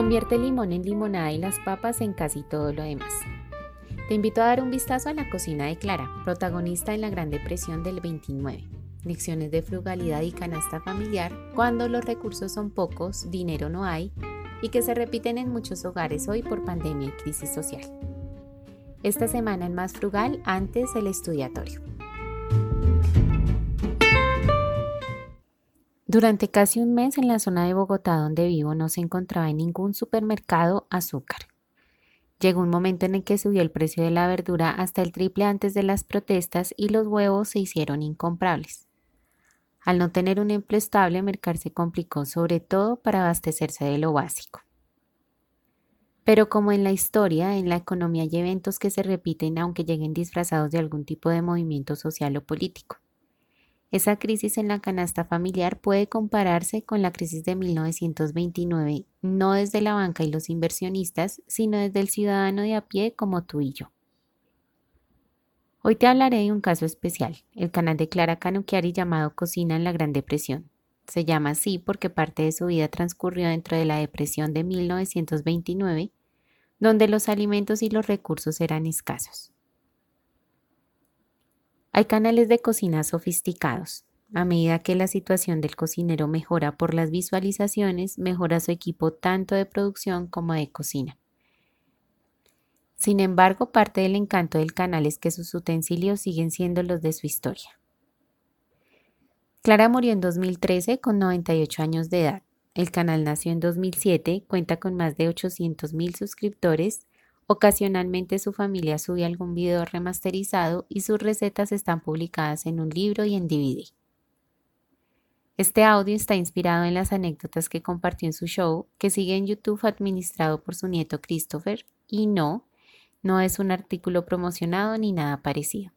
Convierte el limón en limonada y las papas en casi todo lo demás. Te invito a dar un vistazo a la cocina de Clara, protagonista en la Gran Depresión del 29. Lecciones de frugalidad y canasta familiar cuando los recursos son pocos, dinero no hay y que se repiten en muchos hogares hoy por pandemia y crisis social. Esta semana en Más Frugal, antes el estudiatorio. Durante casi un mes en la zona de Bogotá donde vivo no se encontraba en ningún supermercado azúcar. Llegó un momento en el que subió el precio de la verdura hasta el triple antes de las protestas y los huevos se hicieron incomprables. Al no tener un empleo estable, Mercar se complicó sobre todo para abastecerse de lo básico. Pero como en la historia, en la economía hay eventos que se repiten aunque lleguen disfrazados de algún tipo de movimiento social o político. Esa crisis en la canasta familiar puede compararse con la crisis de 1929, no desde la banca y los inversionistas, sino desde el ciudadano de a pie como tú y yo. Hoy te hablaré de un caso especial, el canal de Clara Canucchiari llamado Cocina en la Gran Depresión. Se llama así porque parte de su vida transcurrió dentro de la depresión de 1929, donde los alimentos y los recursos eran escasos. Hay canales de cocina sofisticados. A medida que la situación del cocinero mejora por las visualizaciones, mejora su equipo tanto de producción como de cocina. Sin embargo, parte del encanto del canal es que sus utensilios siguen siendo los de su historia. Clara murió en 2013 con 98 años de edad. El canal nació en 2007, cuenta con más de 800.000 suscriptores Ocasionalmente su familia sube algún video remasterizado y sus recetas están publicadas en un libro y en DVD. Este audio está inspirado en las anécdotas que compartió en su show, que sigue en YouTube administrado por su nieto Christopher, y no, no es un artículo promocionado ni nada parecido.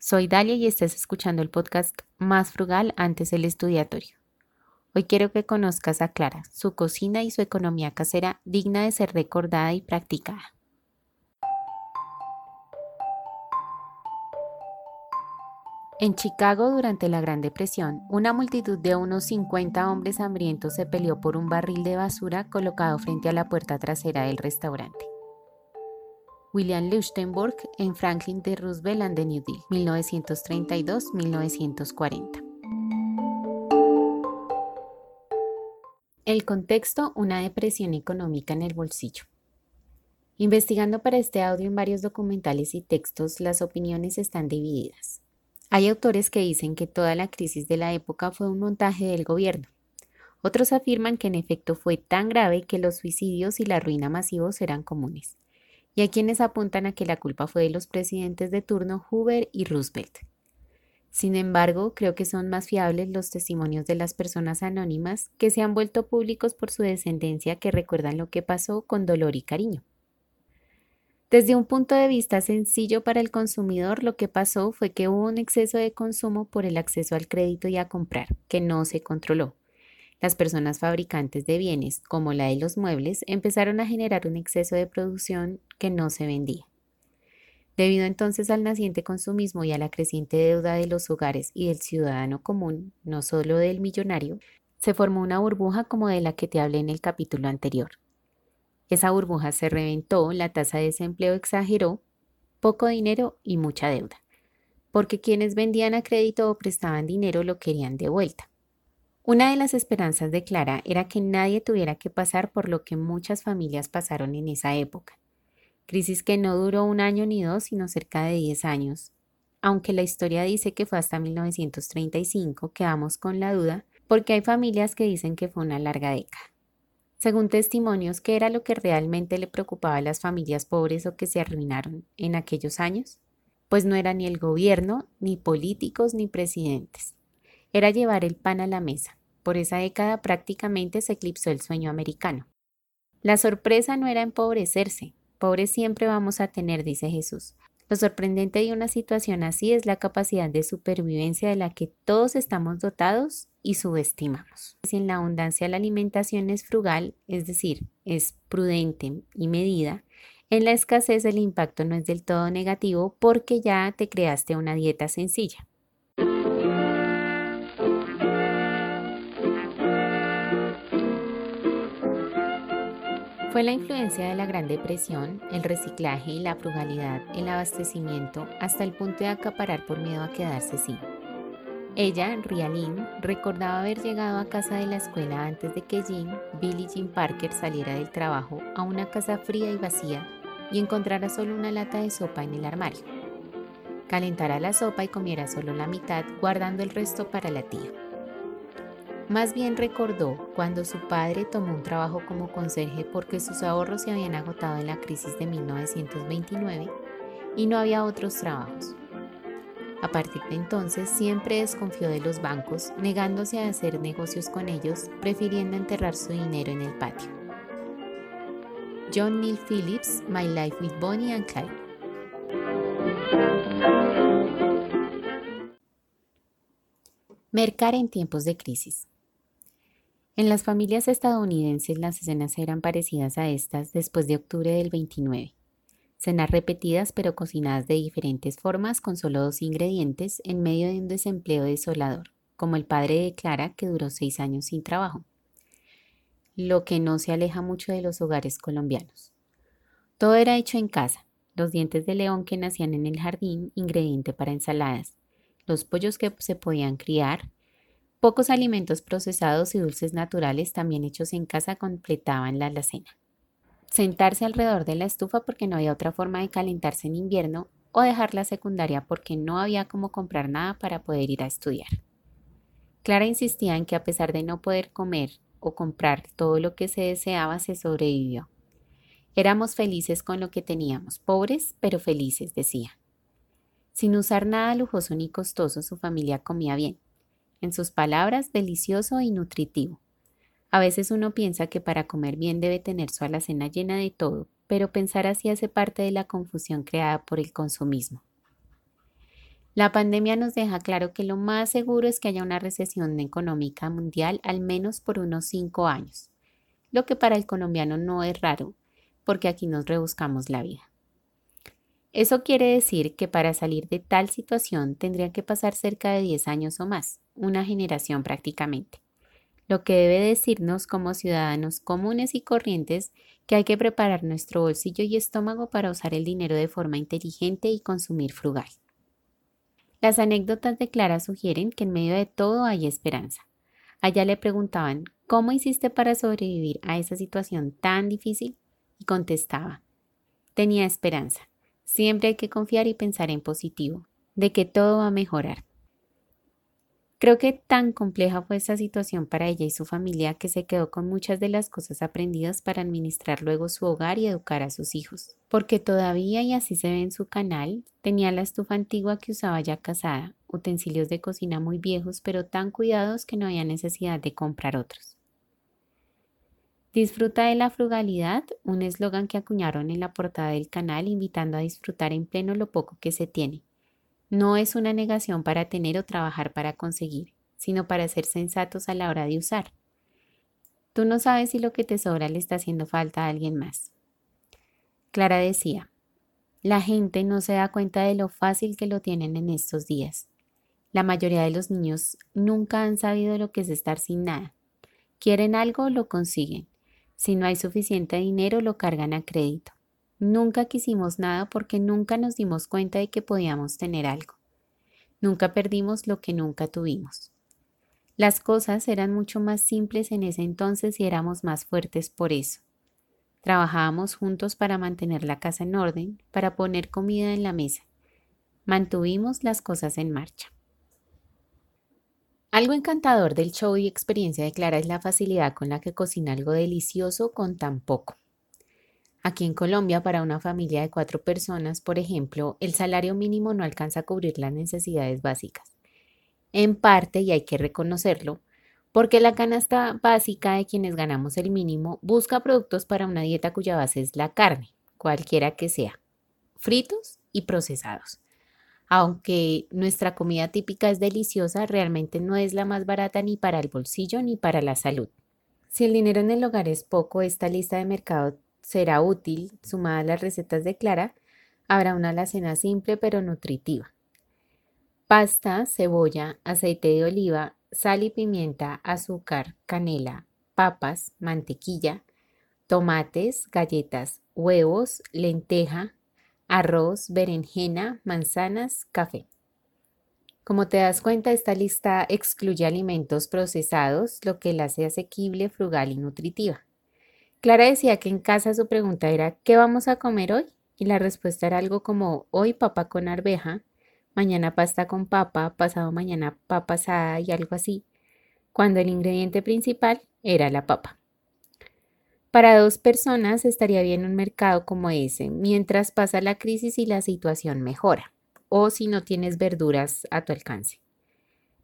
Soy Dalia y estás escuchando el podcast Más Frugal antes el estudiatorio. Hoy quiero que conozcas a Clara, su cocina y su economía casera digna de ser recordada y practicada. En Chicago, durante la Gran Depresión, una multitud de unos 50 hombres hambrientos se peleó por un barril de basura colocado frente a la puerta trasera del restaurante. William Luchtenburg en Franklin D. Roosevelt and the New Deal, 1932-1940. El contexto, una depresión económica en el bolsillo. Investigando para este audio en varios documentales y textos, las opiniones están divididas. Hay autores que dicen que toda la crisis de la época fue un montaje del gobierno. Otros afirman que en efecto fue tan grave que los suicidios y la ruina masivos eran comunes. Y hay quienes apuntan a que la culpa fue de los presidentes de turno Hoover y Roosevelt. Sin embargo, creo que son más fiables los testimonios de las personas anónimas que se han vuelto públicos por su descendencia que recuerdan lo que pasó con dolor y cariño. Desde un punto de vista sencillo para el consumidor, lo que pasó fue que hubo un exceso de consumo por el acceso al crédito y a comprar, que no se controló. Las personas fabricantes de bienes, como la de los muebles, empezaron a generar un exceso de producción que no se vendía. Debido entonces al naciente consumismo y a la creciente deuda de los hogares y del ciudadano común, no solo del millonario, se formó una burbuja como de la que te hablé en el capítulo anterior. Esa burbuja se reventó, la tasa de desempleo exageró, poco dinero y mucha deuda, porque quienes vendían a crédito o prestaban dinero lo querían de vuelta. Una de las esperanzas de Clara era que nadie tuviera que pasar por lo que muchas familias pasaron en esa época, crisis que no duró un año ni dos, sino cerca de 10 años. Aunque la historia dice que fue hasta 1935, quedamos con la duda, porque hay familias que dicen que fue una larga década. Según testimonios, ¿qué era lo que realmente le preocupaba a las familias pobres o que se arruinaron en aquellos años? Pues no era ni el gobierno, ni políticos, ni presidentes. Era llevar el pan a la mesa. Por esa década prácticamente se eclipsó el sueño americano. La sorpresa no era empobrecerse, Pobres siempre vamos a tener, dice Jesús. Lo sorprendente de una situación así es la capacidad de supervivencia de la que todos estamos dotados y subestimamos. Si en la abundancia la alimentación es frugal, es decir, es prudente y medida, en la escasez el impacto no es del todo negativo porque ya te creaste una dieta sencilla. Fue la influencia de la Gran Depresión, el reciclaje y la frugalidad, el abastecimiento, hasta el punto de acaparar por miedo a quedarse sin. Ella, Rialin, recordaba haber llegado a casa de la escuela antes de que Jean, Billy Jean Parker saliera del trabajo a una casa fría y vacía y encontrara solo una lata de sopa en el armario. Calentara la sopa y comiera solo la mitad, guardando el resto para la tía. Más bien recordó cuando su padre tomó un trabajo como conserje porque sus ahorros se habían agotado en la crisis de 1929 y no había otros trabajos. A partir de entonces siempre desconfió de los bancos, negándose a hacer negocios con ellos, prefiriendo enterrar su dinero en el patio. John Neil Phillips, My Life with Bonnie and Clyde. Mercar en tiempos de crisis. En las familias estadounidenses las escenas eran parecidas a estas después de octubre del 29. Cenas repetidas pero cocinadas de diferentes formas con solo dos ingredientes en medio de un desempleo desolador, como el padre de Clara que duró seis años sin trabajo. Lo que no se aleja mucho de los hogares colombianos. Todo era hecho en casa, los dientes de león que nacían en el jardín, ingrediente para ensaladas, los pollos que se podían criar, Pocos alimentos procesados y dulces naturales también hechos en casa completaban la alacena. Sentarse alrededor de la estufa porque no había otra forma de calentarse en invierno o dejar la secundaria porque no había como comprar nada para poder ir a estudiar. Clara insistía en que a pesar de no poder comer o comprar todo lo que se deseaba, se sobrevivió. Éramos felices con lo que teníamos, pobres pero felices, decía. Sin usar nada lujoso ni costoso, su familia comía bien en sus palabras, delicioso y nutritivo. A veces uno piensa que para comer bien debe tener su alacena llena de todo, pero pensar así hace parte de la confusión creada por el consumismo. La pandemia nos deja claro que lo más seguro es que haya una recesión económica mundial al menos por unos cinco años, lo que para el colombiano no es raro, porque aquí nos rebuscamos la vida. Eso quiere decir que para salir de tal situación tendría que pasar cerca de 10 años o más una generación prácticamente, lo que debe decirnos como ciudadanos comunes y corrientes que hay que preparar nuestro bolsillo y estómago para usar el dinero de forma inteligente y consumir frugal. Las anécdotas de Clara sugieren que en medio de todo hay esperanza. Allá le preguntaban, ¿cómo hiciste para sobrevivir a esa situación tan difícil? Y contestaba, tenía esperanza. Siempre hay que confiar y pensar en positivo, de que todo va a mejorar. Creo que tan compleja fue esa situación para ella y su familia que se quedó con muchas de las cosas aprendidas para administrar luego su hogar y educar a sus hijos, porque todavía, y así se ve en su canal, tenía la estufa antigua que usaba ya casada, utensilios de cocina muy viejos pero tan cuidados que no había necesidad de comprar otros. Disfruta de la frugalidad, un eslogan que acuñaron en la portada del canal invitando a disfrutar en pleno lo poco que se tiene no es una negación para tener o trabajar para conseguir, sino para ser sensatos a la hora de usar. Tú no sabes si lo que te sobra le está haciendo falta a alguien más. Clara decía, la gente no se da cuenta de lo fácil que lo tienen en estos días. La mayoría de los niños nunca han sabido lo que es estar sin nada. Quieren algo, lo consiguen. Si no hay suficiente dinero, lo cargan a crédito. Nunca quisimos nada porque nunca nos dimos cuenta de que podíamos tener algo. Nunca perdimos lo que nunca tuvimos. Las cosas eran mucho más simples en ese entonces y éramos más fuertes por eso. Trabajábamos juntos para mantener la casa en orden, para poner comida en la mesa. Mantuvimos las cosas en marcha. Algo encantador del show y experiencia de Clara es la facilidad con la que cocina algo delicioso con tan poco. Aquí en Colombia, para una familia de cuatro personas, por ejemplo, el salario mínimo no alcanza a cubrir las necesidades básicas. En parte, y hay que reconocerlo, porque la canasta básica de quienes ganamos el mínimo busca productos para una dieta cuya base es la carne, cualquiera que sea, fritos y procesados. Aunque nuestra comida típica es deliciosa, realmente no es la más barata ni para el bolsillo ni para la salud. Si el dinero en el hogar es poco, esta lista de mercado será útil, sumada a las recetas de Clara, habrá una alacena simple pero nutritiva. Pasta, cebolla, aceite de oliva, sal y pimienta, azúcar, canela, papas, mantequilla, tomates, galletas, huevos, lenteja, arroz, berenjena, manzanas, café. Como te das cuenta, esta lista excluye alimentos procesados, lo que la hace asequible, frugal y nutritiva. Clara decía que en casa su pregunta era ¿qué vamos a comer hoy? Y la respuesta era algo como hoy papa con arveja, mañana pasta con papa, pasado mañana papa asada y algo así, cuando el ingrediente principal era la papa. Para dos personas estaría bien un mercado como ese, mientras pasa la crisis y la situación mejora o si no tienes verduras a tu alcance.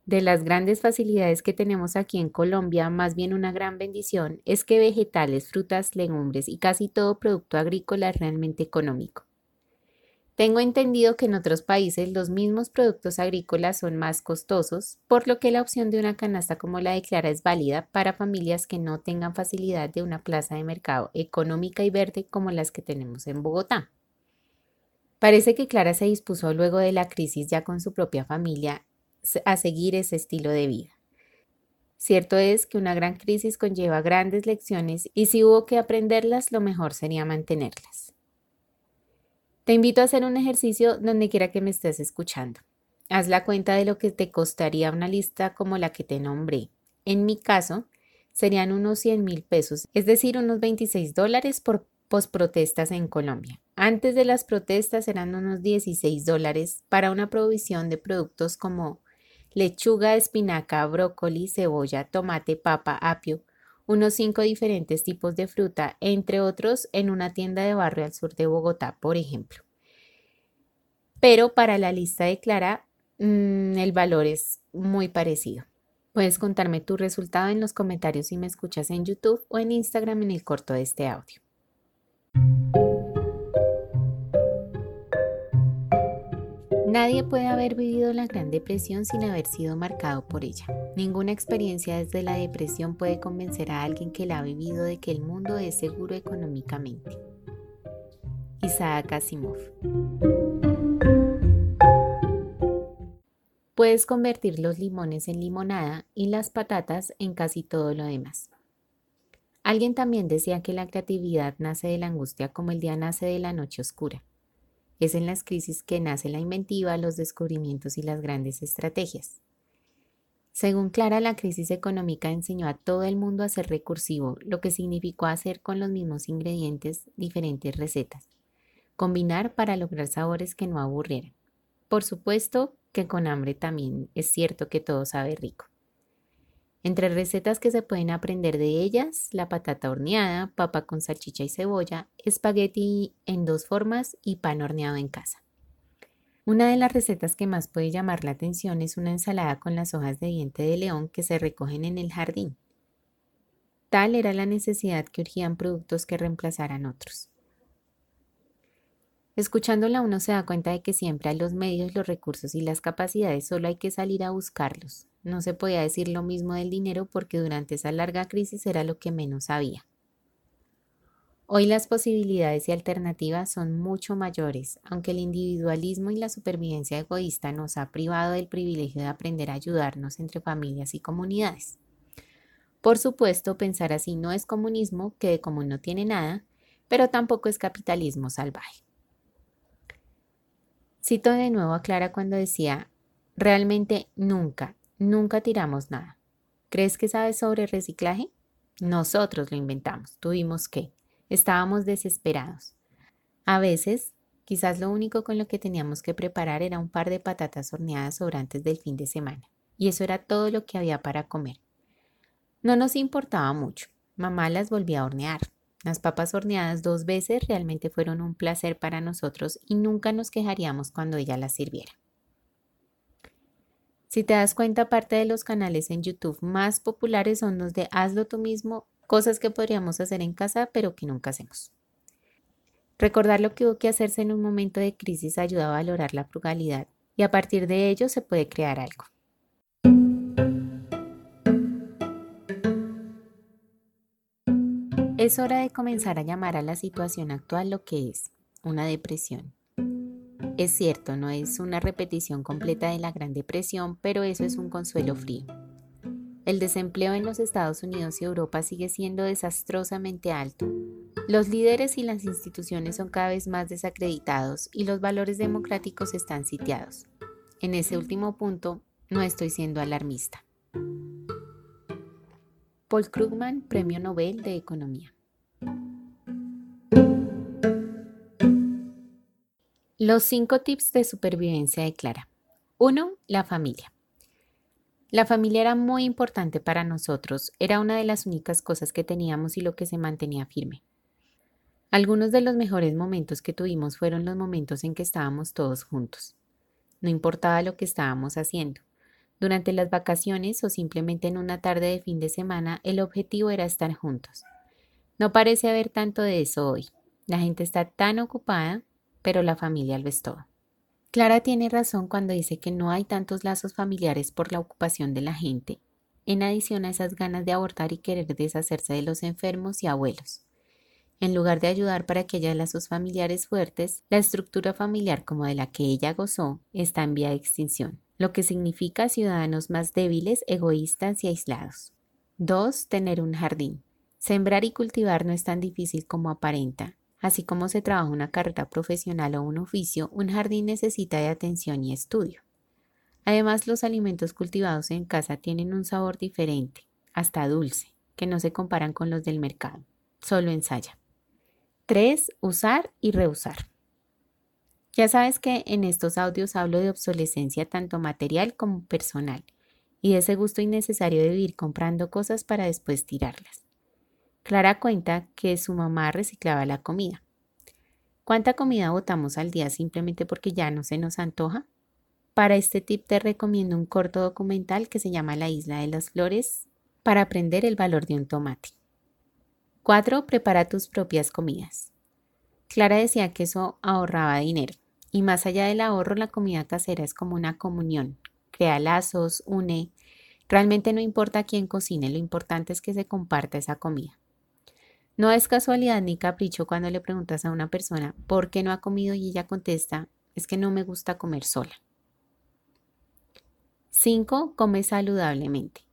De las grandes facilidades que tenemos aquí en Colombia, más bien una gran bendición es que vegetales, frutas, legumbres y casi todo producto agrícola es realmente económico. Tengo entendido que en otros países los mismos productos agrícolas son más costosos, por lo que la opción de una canasta como la de Clara es válida para familias que no tengan facilidad de una plaza de mercado económica y verde como las que tenemos en Bogotá. Parece que Clara se dispuso luego de la crisis ya con su propia familia a seguir ese estilo de vida. Cierto es que una gran crisis conlleva grandes lecciones y si hubo que aprenderlas, lo mejor sería mantenerlas. Te invito a hacer un ejercicio donde quiera que me estés escuchando. Haz la cuenta de lo que te costaría una lista como la que te nombré. En mi caso, serían unos 100 mil pesos, es decir, unos 26 dólares por posprotestas en Colombia. Antes de las protestas eran unos 16 dólares para una provisión de productos como lechuga, espinaca, brócoli, cebolla, tomate, papa, apio, unos cinco diferentes tipos de fruta, entre otros en una tienda de barrio al sur de Bogotá, por ejemplo. Pero para la lista de Clara, mm, el valor es muy parecido. Puedes contarme tu resultado en los comentarios si me escuchas en YouTube o en Instagram en el corto de este audio. Nadie puede haber vivido la Gran Depresión sin haber sido marcado por ella. Ninguna experiencia desde la depresión puede convencer a alguien que la ha vivido de que el mundo es seguro económicamente. Isaac Asimov. Puedes convertir los limones en limonada y las patatas en casi todo lo demás. Alguien también decía que la creatividad nace de la angustia como el día nace de la noche oscura. Es en las crisis que nace la inventiva, los descubrimientos y las grandes estrategias. Según Clara, la crisis económica enseñó a todo el mundo a ser recursivo, lo que significó hacer con los mismos ingredientes diferentes recetas, combinar para lograr sabores que no aburrieran. Por supuesto que con hambre también es cierto que todo sabe rico. Entre recetas que se pueden aprender de ellas, la patata horneada, papa con salchicha y cebolla, espagueti en dos formas y pan horneado en casa. Una de las recetas que más puede llamar la atención es una ensalada con las hojas de diente de león que se recogen en el jardín. Tal era la necesidad que urgían productos que reemplazaran otros. Escuchándola uno se da cuenta de que siempre hay los medios, los recursos y las capacidades, solo hay que salir a buscarlos. No se podía decir lo mismo del dinero porque durante esa larga crisis era lo que menos había. Hoy las posibilidades y alternativas son mucho mayores, aunque el individualismo y la supervivencia egoísta nos ha privado del privilegio de aprender a ayudarnos entre familias y comunidades. Por supuesto, pensar así no es comunismo, que de común no tiene nada, pero tampoco es capitalismo salvaje. Cito de nuevo a Clara cuando decía, realmente nunca, nunca tiramos nada. ¿Crees que sabes sobre reciclaje? Nosotros lo inventamos, tuvimos que. Estábamos desesperados. A veces, quizás lo único con lo que teníamos que preparar era un par de patatas horneadas sobrantes del fin de semana. Y eso era todo lo que había para comer. No nos importaba mucho. Mamá las volvía a hornear. Las papas horneadas dos veces realmente fueron un placer para nosotros y nunca nos quejaríamos cuando ella las sirviera. Si te das cuenta, parte de los canales en YouTube más populares son los de hazlo tú mismo, cosas que podríamos hacer en casa pero que nunca hacemos. Recordar lo que hubo que hacerse en un momento de crisis ayuda a valorar la frugalidad y a partir de ello se puede crear algo. Es hora de comenzar a llamar a la situación actual lo que es, una depresión. Es cierto, no es una repetición completa de la Gran Depresión, pero eso es un consuelo frío. El desempleo en los Estados Unidos y Europa sigue siendo desastrosamente alto. Los líderes y las instituciones son cada vez más desacreditados y los valores democráticos están sitiados. En ese último punto, no estoy siendo alarmista. Paul Krugman, Premio Nobel de Economía. Los cinco tips de supervivencia de Clara. 1. La familia. La familia era muy importante para nosotros, era una de las únicas cosas que teníamos y lo que se mantenía firme. Algunos de los mejores momentos que tuvimos fueron los momentos en que estábamos todos juntos. No importaba lo que estábamos haciendo. Durante las vacaciones o simplemente en una tarde de fin de semana, el objetivo era estar juntos. No parece haber tanto de eso hoy. La gente está tan ocupada, pero la familia lo es todo. Clara tiene razón cuando dice que no hay tantos lazos familiares por la ocupación de la gente, en adición a esas ganas de abortar y querer deshacerse de los enfermos y abuelos. En lugar de ayudar para que haya lazos familiares fuertes, la estructura familiar como de la que ella gozó está en vía de extinción, lo que significa ciudadanos más débiles, egoístas y aislados. 2. Tener un jardín. Sembrar y cultivar no es tan difícil como aparenta. Así como se trabaja una carrera profesional o un oficio, un jardín necesita de atención y estudio. Además, los alimentos cultivados en casa tienen un sabor diferente, hasta dulce, que no se comparan con los del mercado. Solo ensaya. 3. Usar y reusar. Ya sabes que en estos audios hablo de obsolescencia tanto material como personal y de ese gusto innecesario de vivir comprando cosas para después tirarlas. Clara cuenta que su mamá reciclaba la comida. ¿Cuánta comida botamos al día simplemente porque ya no se nos antoja? Para este tip te recomiendo un corto documental que se llama La Isla de las Flores para aprender el valor de un tomate. 4. Prepara tus propias comidas. Clara decía que eso ahorraba dinero. Y más allá del ahorro, la comida casera es como una comunión. Crea lazos, une. Realmente no importa quién cocine, lo importante es que se comparta esa comida. No es casualidad ni capricho cuando le preguntas a una persona por qué no ha comido y ella contesta, es que no me gusta comer sola. 5. Come saludablemente.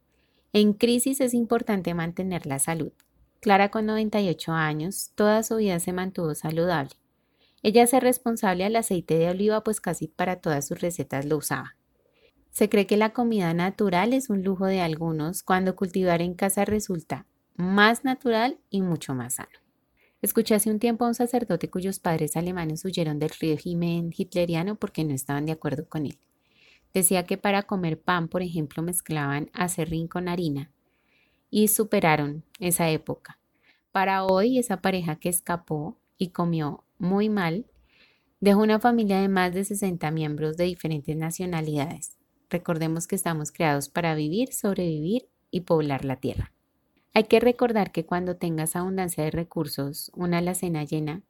En crisis es importante mantener la salud. Clara con 98 años, toda su vida se mantuvo saludable. Ella es responsable al aceite de oliva pues casi para todas sus recetas lo usaba. Se cree que la comida natural es un lujo de algunos cuando cultivar en casa resulta más natural y mucho más sano. Escuché hace un tiempo a un sacerdote cuyos padres alemanes huyeron del régimen hitleriano porque no estaban de acuerdo con él. Decía que para comer pan, por ejemplo, mezclaban acerrín con harina y superaron esa época. Para hoy, esa pareja que escapó y comió muy mal, dejó una familia de más de 60 miembros de diferentes nacionalidades. Recordemos que estamos creados para vivir, sobrevivir y poblar la tierra. Hay que recordar que cuando tengas abundancia de recursos, una alacena llena,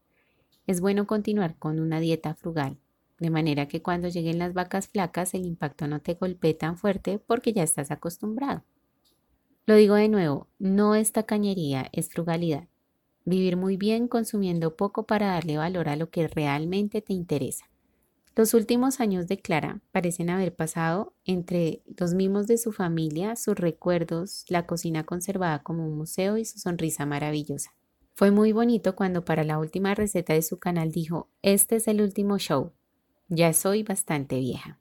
es bueno continuar con una dieta frugal, de manera que cuando lleguen las vacas flacas el impacto no te golpee tan fuerte porque ya estás acostumbrado. Lo digo de nuevo, no es tacañería, es frugalidad. Vivir muy bien consumiendo poco para darle valor a lo que realmente te interesa. Los últimos años de Clara parecen haber pasado entre los mimos de su familia, sus recuerdos, la cocina conservada como un museo y su sonrisa maravillosa. Fue muy bonito cuando para la última receta de su canal dijo, este es el último show. Ya soy bastante vieja.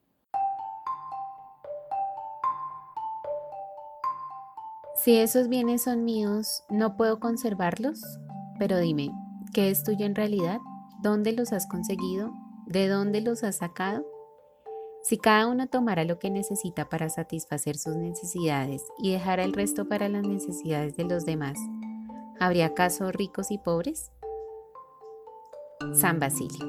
Si esos bienes son míos, ¿no puedo conservarlos? Pero dime, ¿qué es tuyo en realidad? ¿Dónde los has conseguido? ¿De dónde los has sacado? Si cada uno tomara lo que necesita para satisfacer sus necesidades y dejara el resto para las necesidades de los demás, ¿habría acaso ricos y pobres? San Basilio.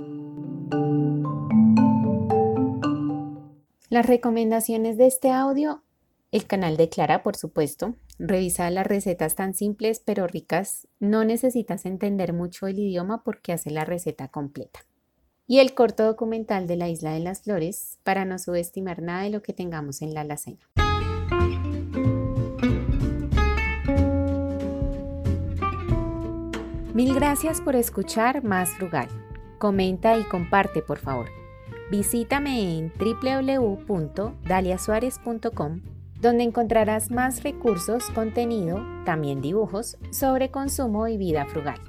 Las recomendaciones de este audio, el canal de Clara, por supuesto, Revisa las recetas tan simples pero ricas. No necesitas entender mucho el idioma porque hace la receta completa. Y el corto documental de la Isla de las Flores para no subestimar nada de lo que tengamos en la alacena. Mil gracias por escuchar Más Frugal. Comenta y comparte, por favor. Visítame en www.daliasuarez.com donde encontrarás más recursos, contenido, también dibujos sobre consumo y vida frugal.